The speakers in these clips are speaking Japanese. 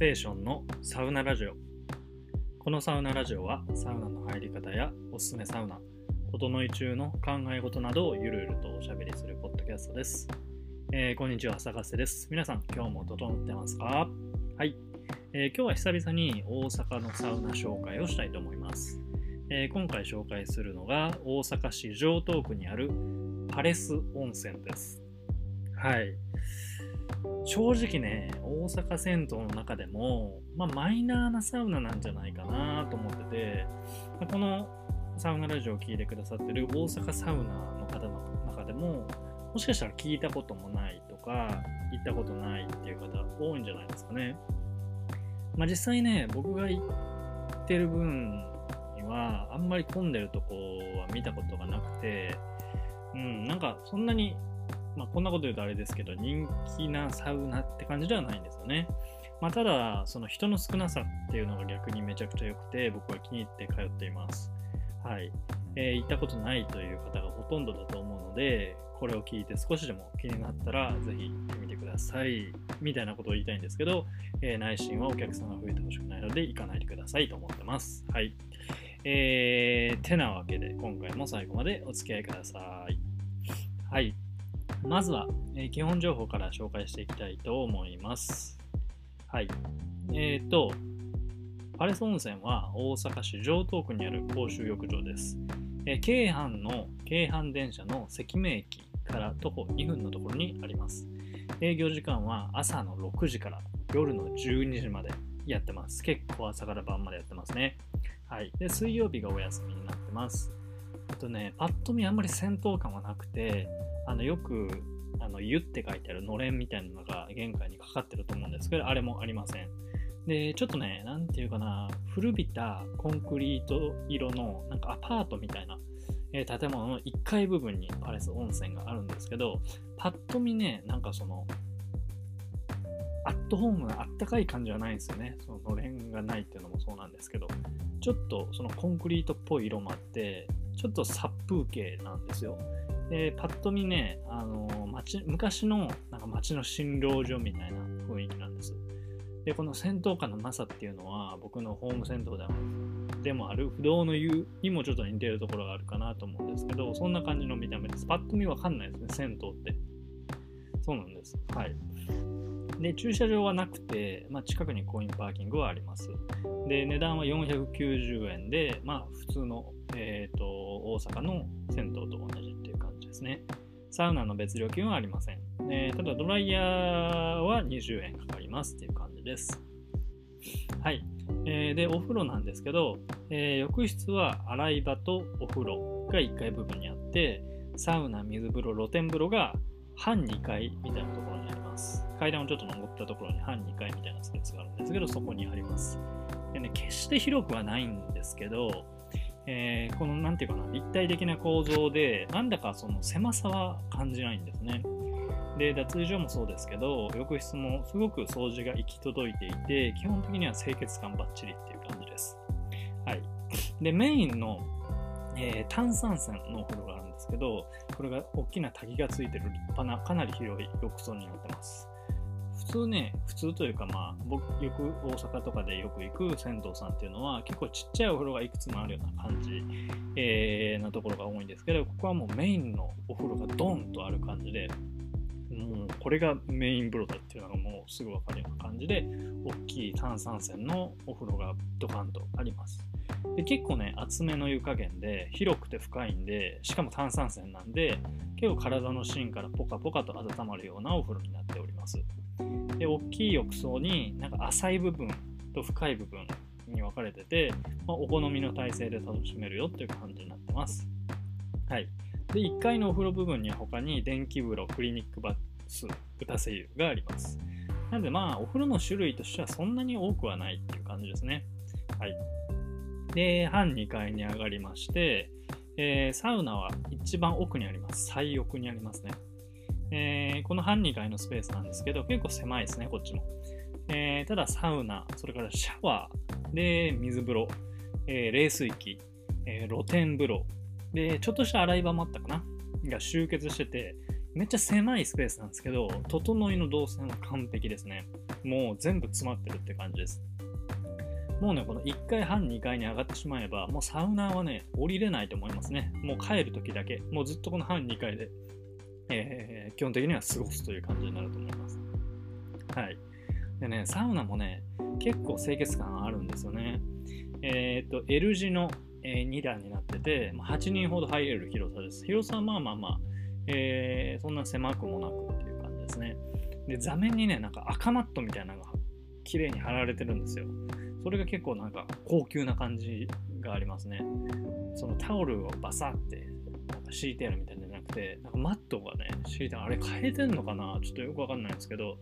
テーションのサウナラジオ。このサウナラジオはサウナの入り方やおすすめサウナ整い中の考え事などをゆるゆるとおしゃべりするポッドキャストです、えー、こんにちはサガステです。皆さん今日も整ってますか？はい、えー、今日は久々に大阪のサウナ紹介をしたいと思います、えー、今回紹介するのが大阪市城東区にあるパレス温泉です。はい。正直ね、大阪銭湯の中でも、まあ、マイナーなサウナなんじゃないかなと思ってて、このサウナラジオを聴いてくださってる大阪サウナの方の中でも、もしかしたら聞いたこともないとか、行ったことないっていう方多いんじゃないですかね。まあ、実際ね、僕が行ってる分には、あんまり混んでるとこは見たことがなくて、うん、なんかそんなにまあ、こんなこと言うとあれですけど、人気なサウナって感じではないんですよね。まあ、ただ、その人の少なさっていうのが逆にめちゃくちゃ良くて、僕は気に入って通っています。はい。えー、行ったことないという方がほとんどだと思うので、これを聞いて少しでも気になったら、ぜひ行ってみてください。みたいなことを言いたいんですけど、えー、内心はお客さんが増えてほしくないので、行かないでくださいと思ってます。はい。えー、てなわけで、今回も最後までお付き合いください。はい。まずは、えー、基本情報から紹介していきたいと思います。はい。えっ、ー、と、パレス温泉は大阪市城東区にある公衆浴場です。えー、京阪の京阪電車の関名駅から徒歩2分のところにあります。営業時間は朝の6時から夜の12時までやってます。結構朝から晩までやってますね。はい。で、水曜日がお休みになってます。あとね、パッと見あんまり戦闘感はなくて、あのよくあの湯って書いてあるのれんみたいなのが玄関にかかってると思うんですけど、あれもありません。で、ちょっとね、なんていうかな、古びたコンクリート色のなんかアパートみたいな、えー、建物の1階部分にパレス温泉があるんですけど、パッと見ね、なんかその、アットホームなあったかい感じはないんですよね。そののれんがないっていうのもそうなんですけど、ちょっとそのコンクリートっぽい色もあって、ちょっと殺風景なんですよ。で、パッと見ね、あの町昔のなんか町の診療所みたいな雰囲気なんです。で、この戦闘感のなさっていうのは、僕のホーム銭湯でもでもある不動の湯にもちょっと似てるところがあるかなと思うんですけど、そんな感じの見た目です。パッと見わかんないですね、銭湯って。そうなんです。はい。で、駐車場はなくて、まあ、近くにコインパーキングはあります。で、値段は490円で、まあ、普通の、えーと、大阪の銭湯と同じってですね。サウナの別料金はありません。えー、ただ、ドライヤーは20円かかりますっていう感じです。はい。えー、で、お風呂なんですけど、えー、浴室は洗い場とお風呂が1階部分にあって、サウナ、水風呂、露天風呂が半2階みたいなところにあります。階段をちょっと登ったところに半2階みたいなスペースがあるんですけど、そこにあります。でね、決して広くはないんですけど、えー、このなんていうかな、立体的な構造で、なんだかその狭さは感じないんですね。で、脱衣所もそうですけど、浴室もすごく掃除が行き届いていて、基本的には清潔感ばっちりっていう感じです。はい。で、メインの、えー、炭酸泉のお風呂があるんですけど、これが大きな滝がついてる立派な、かなり広い浴槽になってます。普通ね、普通というかまあ、僕、よく大阪とかでよく行く銭湯さんっていうのは、結構ちっちゃいお風呂がいくつもあるような感じ、えー、なところが多いんですけど、ここはもうメインのお風呂がドンとある感じで、もうこれがメイン風呂だっていうのがもうすぐわかるような感じで、大きい炭酸泉のお風呂がドカンとあります。で結構ね、厚めの湯加減で、広くて深いんで、しかも炭酸泉なんで、結構体の芯からポカポカと温まるようなお風呂になっております。で大きい浴槽になんか浅い部分と深い部分に分かれてて、まあ、お好みの体勢で楽しめるよっていう感じになってます。はい。で、1階のお風呂部分には他に電気風呂、クリニックバス、打せ湯があります。なのでまあ、お風呂の種類としてはそんなに多くはないっていう感じですね。はい。で、半2階に上がりまして、えー、サウナは一番奥にあります。最奥にありますね。えー、この半2階のスペースなんですけど、結構狭いですね、こっちも。えー、ただ、サウナ、それからシャワー、で、水風呂、えー、冷水器、え露天風呂、で、ちょっとした洗い場もあったかな？が集結してて、めっちゃ狭いスペースなんですけど、整いの動線は完璧ですね。もう全部詰まってるって感じです。もうね、この1階半、2階に上がってしまえば、もうサウナーはね、降りれないと思いますね。もう帰るときだけ、もうずっとこの半2階で、えー、基本的には過ごすという感じになると思います。はい。でね、サウナもね、結構清潔感あるんですよね。えっ、と、L 字の、え、2段になってて、8人ほど入れる広さです。広さはまあまあまあ、えー、そんな狭くもなくっていう感じですね。で、座面にね、なんか赤マットみたいなのが綺麗に貼られてるんですよ。それが結構なんか高級な感じがありますね。そのタオルをバサってなんか敷いてあるみたいなくて、なんかマットがね、敷いてあれ変えてんのかな？ちょっとよくわかんないんですけど、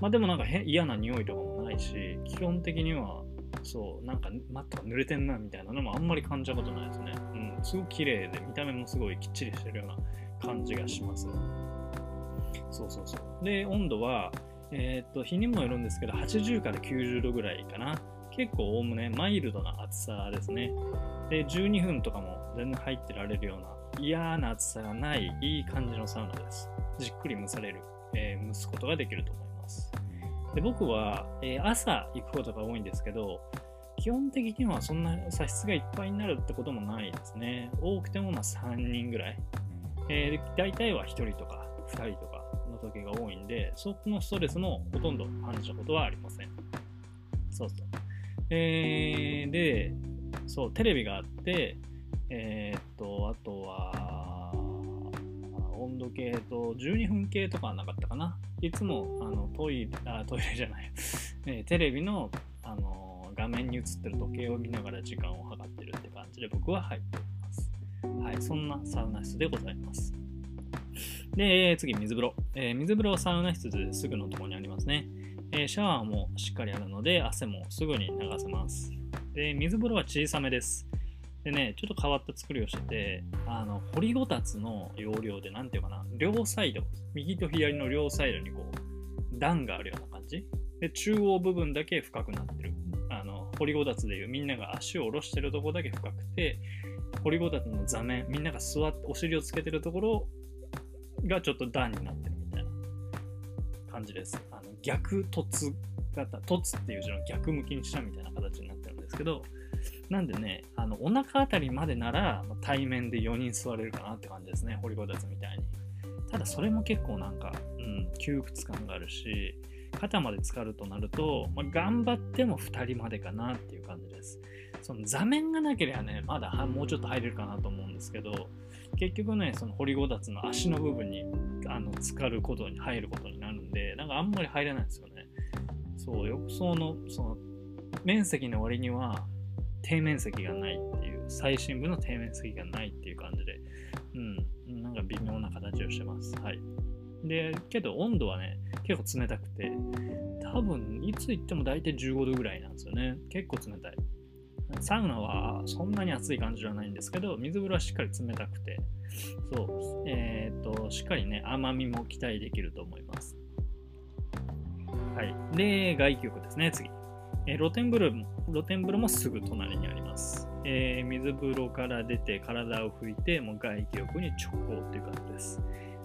まあでもなんか嫌な匂いとかもないし、基本的にはそう、なんかマットが濡れてんなみたいなのもあんまり感じたことないですね。うん、すごく綺麗で、見た目もすごいきっちりしてるような感じがします。そうそうそう。で、温度は、えー、っと、日にもよるんですけど、80から90度ぐらいかな。結構おおむねマイルドな暑さですね。で、12分とかも全然入ってられるような嫌な暑さがないいい感じのサウナです。じっくり蒸される、えー、蒸すことができると思います。で僕は、えー、朝行くことが多いんですけど、基本的にはそんな差室がいっぱいになるってこともないですね。多くてもま3人ぐらい。えー、大体は1人とか2人とかの時が多いんで、そこのストレスもほとんど感じたことはありません。そうそう。えー、で、そう、テレビがあって、えー、っと、あとは、温度計と12分計とかはなかったかな。いつもあのトイレ、あ、トイレじゃない、えテレビのあの画面に映ってる時計を見ながら時間を計ってるって感じで僕は入っております。はい、そんなサウナ室でございます。で、次、水風呂。えー、水風呂はサウナ室ですぐのところにありますね。えー、シャワーもしっかりあるので、汗もすぐに流せます。で、水風呂は小さめです。でね、ちょっと変わった作りをしてて、あの、掘りごたつの容量で、なんていうかな、両サイド、右と左の両サイドにこう、段があるような感じ。で、中央部分だけ深くなってる。あの、掘りごたつでいうみんなが足を下ろしてるとこだけ深くて、掘りごたつの座面、みんなが座って、お尻をつけてるところがちょっと段になってるみたいな感じです。あの逆凸型、凸っていう字の逆向きにしたみたいな形になってるんですけど、なんでね、あのお腹あたりまでなら対面で4人座れるかなって感じですね、掘りごたつみたいに。ただそれも結構なんか、うん、窮屈感があるし、肩まで浸かるとなると、まあ、頑張っても2人までかなっていう感じです。その座面がなければね、まだもうちょっと入れるかなと思うんですけど、結局ね、その掘りごたつの足の部分にあの浸かることに入ることになるんで、なんかあんまり入れないんですよね。そう、浴槽のその面積の割には底面積がないっていう、最深部の底面積がないっていう感じで、うん、なんか微妙な形をしてます。はい。で、けど温度はね、結構冷たくて、多分いつ行っても大体15度ぐらいなんですよね。結構冷たい。サウナはそんなに暑い感じではないんですけど、水風呂はしっかり冷たくて、そう、えっ、と、しっかりね、甘みも期待できると思います。はい。で、外気浴ですね、次。えー、露天風呂も、露天風呂もすぐ隣にあります。えー、水風呂から出て体を拭いて、もう外気浴に直行っていう感じです。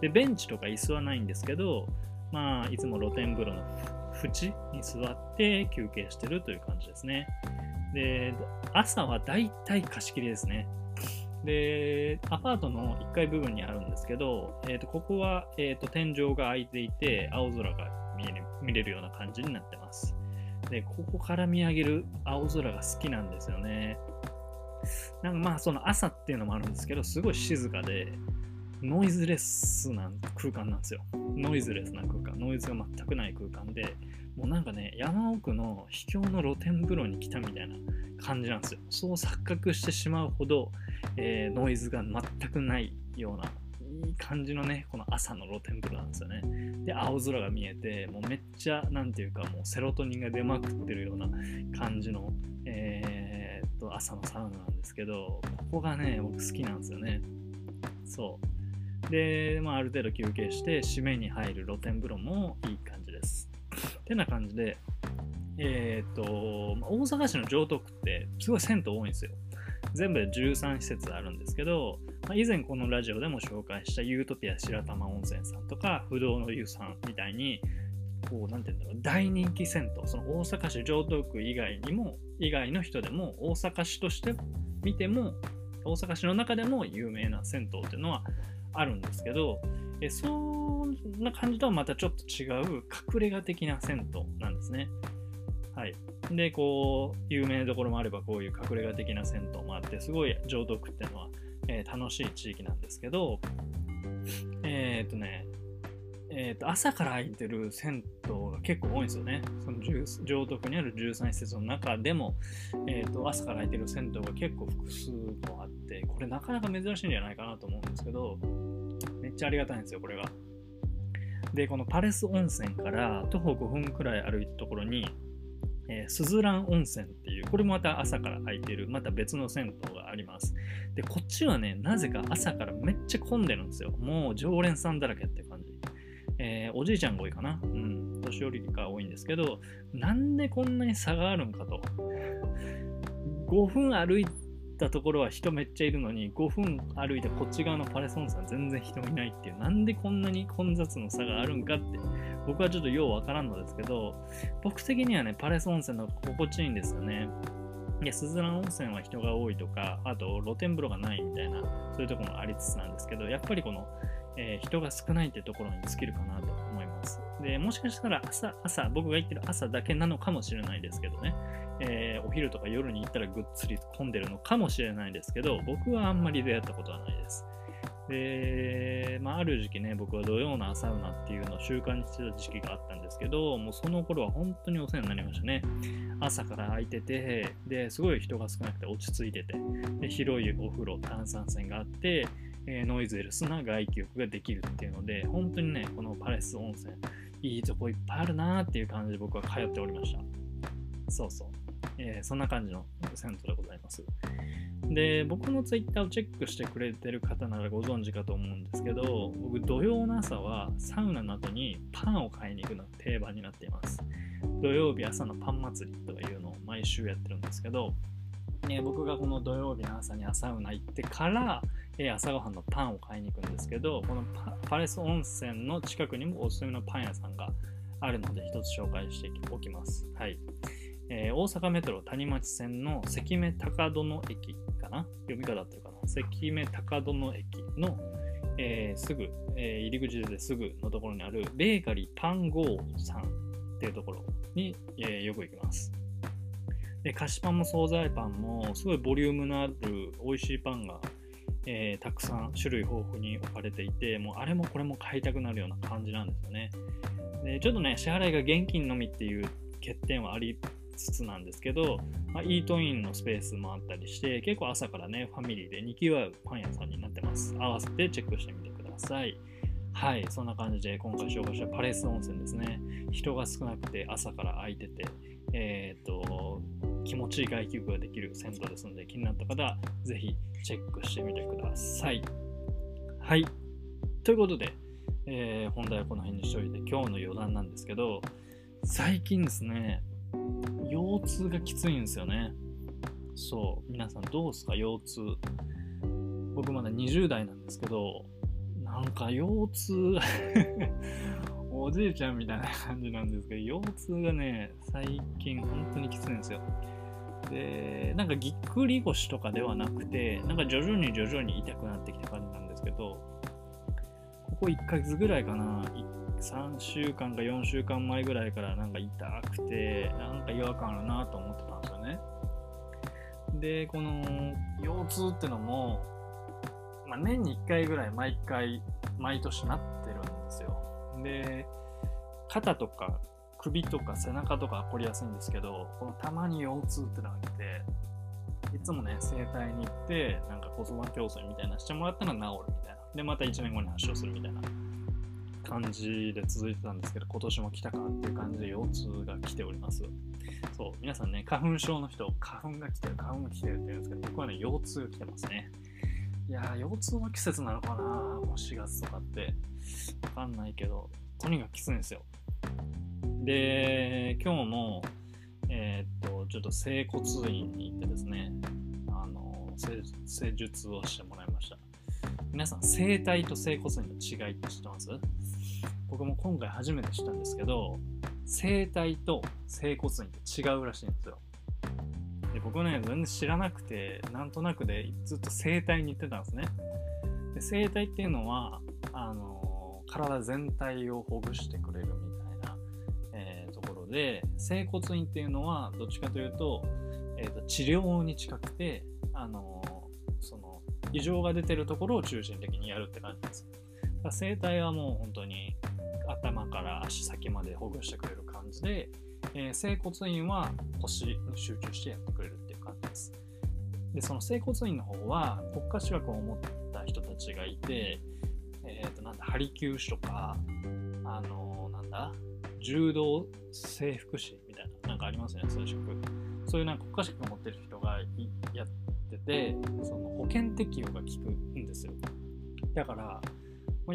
で、ベンチとか椅子はないんですけど、まあ、いつも露天風呂の縁に座って休憩してるという感じですね。で、朝はだいたい貸し切りですね。で、アパートの1階部分にあるんですけど、えー、とここは、えー、と天井が開いていて、青空が見れ見れるような感じになってます。で、ここから見上げる青空が好きなんですよね。なんかまあ、その朝っていうのもあるんですけど、すごい静かで、ノイズレスな空間なんですよ。ノイズレスな空間。ノイズが全くない空間で、もうなんかね、山奥の秘境の露天風呂に来たみたいな感じなんですよ。そう錯覚してしまうほど、えー、ノイズが全くないような、いい感じのね、この朝の露天風呂なんですよね。で、青空が見えて、もうめっちゃ、なんていうか、もうセロトニンが出まくってるような感じの、えー、っと、朝のサウナなんですけど、ここがね、僕好きなんですよね。そう。で、まあ、ある程度休憩して、締めに入る露天風呂もいい感じです。てな感じで、えっ、と、大阪市の城東区ってすごい銭湯多いんですよ。全部で13施設あるんですけど、ま、以前このラジオでも紹介したユートピア白玉温泉さんとか不動の湯さんみたいにこうなんて言うんだろう大人気銭湯その大阪市城東区以外にも以外の人でも大阪市として見ても大阪市の中でも有名な銭湯っていうのはあるんですけどえそんな感じとはまたちょっと違う隠れ家的な銭湯なんですね。はい。で、こう、有名どころもあれば、こういう隠れ家的な銭湯もあって、すごい浄土区っていうのは、えー、楽しい地域なんですけど、えー、っとね、えー、と朝から空いてる銭湯が結構多いんですよね。その浄土区にある13施設の中でも、えー、と朝から空いてる銭湯が結構複数もあって、これなかなか珍しいんじゃないかなと思うんですけど、めっちゃありがたいんですよ、これが。で、このパレス温泉から徒歩5分くらい歩いたところに、えー、スズラン温泉っていう、これもまた朝から空いてる、また別の銭湯があります。で、こっちはね、なぜか朝からめっちゃ混んでるんですよ。もう常連さんだらけって感じ。えー、おじいちゃんが多いかな。うん、年寄りが多いんですけど、なんでこんなに差があるんかと。5分歩いたところは人めっちゃいるのに、5分歩いてこっち側のパレス温泉全然人いないっていう、なんでこんなに混雑の差があるんかって僕はちょっとようわからんのですけど、僕的にはね、パレス温泉の心地いいんですよね。いや、スズラン温泉は人が多いとか、あと露天風呂がないみたいな、そういうところもありつつなんですけど、やっぱりこの、えー、人が少ないってところに尽きるかなと思います。で、もしかしたら朝、朝、僕が言ってる朝だけなのかもしれないですけどね、えー、お昼とか夜に行ったらぐっつり混んでるのかもしれないですけど、僕はあんまり出会ったことはないです。で、まあ、ある時期ね、僕は土曜のサウナっていうのを習慣にしてた時期があったんですけど、もうその頃は本当にお世話になりましたね。朝から空いてて、で、すごい人が少なくて落ち着いてて、で広いお風呂、炭酸泉があって、えー、ノイズレスな外気浴ができるっていうので、本当にね、このパレス温泉、いいとこいっぱいあるなーっていう感じで僕は通っておりました。そうそう。えー、そんな感じの銭湯でございます。で、僕のツイッターをチェックしてくれてる方ならご存知かと思うんですけど、僕土曜の朝はサウナの後にパンを買いに行くのが定番になっています。土曜日朝のパン祭りというのを毎週やってるんですけど、ね、僕がこの土曜日の朝にサウナ行ってから、え朝ごはんのパンを買いに行くんですけど、このパレス温泉の近くにもおすすめのパン屋さんがあるので、一つ紹介しておきます。はい。えー、大阪メトロ谷町線の関目高殿駅かな？読み方ってるかな？関目高殿駅の、えー、すぐ、えー、入り口ですぐのところにあるベーカリーパンゴーさんっていうところに、えよく行きます。で菓子パンも惣菜パンもすごいボリュームのある美味しいパンが、えたくさん種類豊富に置かれていてもうあれもこれも買いたくなるような感じなんですよね。でちょっとね支払いが現金のみっていう欠点はありつつなんですけど、まあ、イートインのスペースもあったりして、結構朝からね、ファミリーでにぎわうパン屋さんになってます。合わせてチェックしてみてください。はい、そんな感じで今回紹介したパレス温泉ですね。人が少なくて朝から空いてて、えっ、と、気持ちいい外気浴ができる銭湯ですので、気になった方、ぜひチェックしてみてください。はい。ということで、えー、本題はこの辺にしておいて、今日の余談なんですけど、最近ですね、腰痛がきついんですよね。そう、皆さんどうですか、腰痛。僕まだ20代なんですけど、なんか腰痛 おじいちゃんみたいな感じなんですけど、腰痛がね、最近本当にきついんですよ。で、なんかぎっくり腰とかではなくて、なんか徐々に徐々に痛くなってきた感じなんですけど、ここ1ヶ月ぐらいかな、3週間か4週間前ぐらいからなんか痛くて、なんか違和感あるなと思ってたんですよね。で、この腰痛ってのも、まあ、年に1回ぐらい毎回、毎年なってるんですよ。で、肩とか首とか背中とか凝りやすいんですけど、このたまに腰痛ってのが来て、いつもね、整体に行って、なんか子育て競争みたいなしてもらったら治るみたいな。で、また1年後に発症するみたいな感じで続いてたんですけど、今年も来たかっていう感じで腰痛が来ております。そう、皆さんね、花粉症の人、花粉が来てる、花粉が来てるって言うんですけど、僕はね、腰痛が来てますね。いやー、腰痛の季節なのかなもう4月とかって。わかんないけど、とにかくきついんですよ。で、今日も、えー、っと、ちょっと整骨院に行ってですね、あの、施術をしてもらいました。皆さん、整体と整骨院の違いって知ってます？僕も今回初めて知ったんですけど、整体と整骨院って違うらしいんですよ。で僕ね、全然知らなくて、なんとなくでずっと整体に行ってたんですね。で整体っていうのは、あの体全体をほぐしてくれるみたいな、えー、ところで、整骨院っていうのは、どっちかというと、えーと、治療に近くて、あのその異常が出てるところを中心的にやるって感じです。だ整体はもう本当に頭から足先までほぐしてくれる感じで、えー、整骨院は腰に集中してやってくれるっていう感じです。で、その整骨院の方は国家資格を持った人たちがいて、えっ、ー、と、なんだ、ハリキュー師とか、あのー、なんだ、柔道整復師みたいな、なんかありますよね、そういう職。そういうなんか国家資格を持ってる人がやってて、その保険適用が効くんですよ。だから、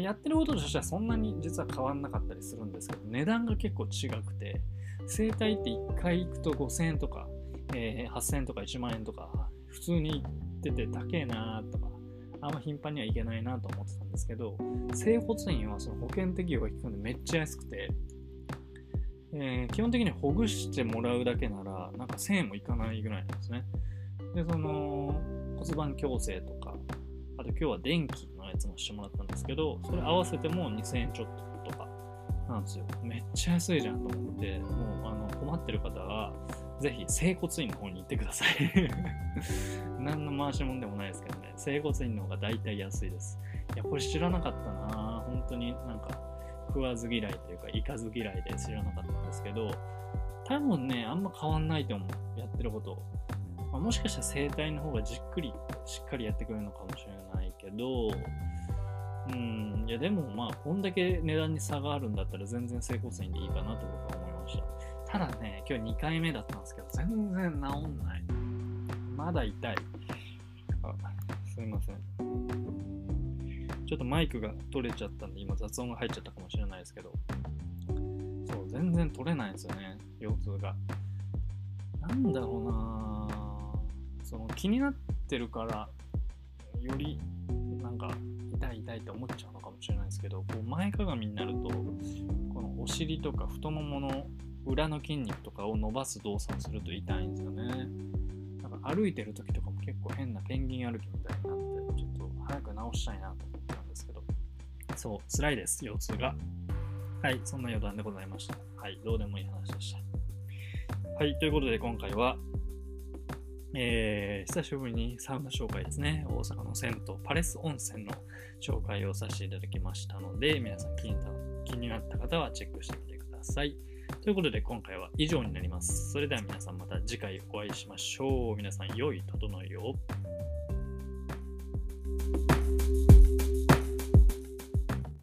やってることとしてはそんなに実は変わんなかったりするんですけど、値段が結構違くて、整体って1回行くと5000円とか、えー、8000円とか1万円とか、普通に行ってて高えなとか、あんま頻繁には行けないなと思ってたんですけど、整骨院はその保険適用が効くんでめっちゃ安くて、えー、基本的にほぐしてもらうだけなら、なんか1000円もいかないぐらいなんですね。で、その骨盤矯正とか、あと今日は電気のやつもしてもらったんですけど、それ合わせても2000円ちょっととかなんですよ。めっちゃ安いじゃんと思って、もうあの困ってる方は、ぜひ整骨院の方に行ってください 何の回しもんでもないですけどね、整骨院の方が大体安いです。いや、これ知らなかったな本当になんか食わず嫌いというか、行かず嫌いで知らなかったんですけど、多分ね、あんま変わんないと思う。やってること。まあ、もしかしたら整体の方がじっくりしっかりやってくれるのかもしれないけど、うん、いやでもまあ、こんだけ値段に差があるんだったら全然整骨院でいいかなと僕は思いました。ただね、今日2回目だったんですけど、全然治んない。まだ痛い。あすいません。ちょっとマイクが取れちゃったんで、今雑音が入っちゃったかもしれないですけど、そう、全然取れないんですよね、腰痛が。なんだろうなその気になってるからよりなんか痛い痛いって思っちゃうのかもしれないですけどこう前かがみになるとこのお尻とか太ももの裏の筋肉とかを伸ばす動作をすると痛いんですよね。なんか歩いてる時とかも結構変なペンギン歩きみたいになってちょっと早く直したいなと思ったんですけど。そう辛いです腰痛が。はいそんな余談でございました。はいどうでもいい話でした。はいということで今回はえー、久しぶりにサウナ紹介ですね。大阪の銭湯、パレス温泉の紹介をさせていただきましたので、皆さん気になった気になった方はチェックしてみてください。ということで今回は以上になります。それでは皆さんまた次回お会いしましょう。皆さん良い整いを。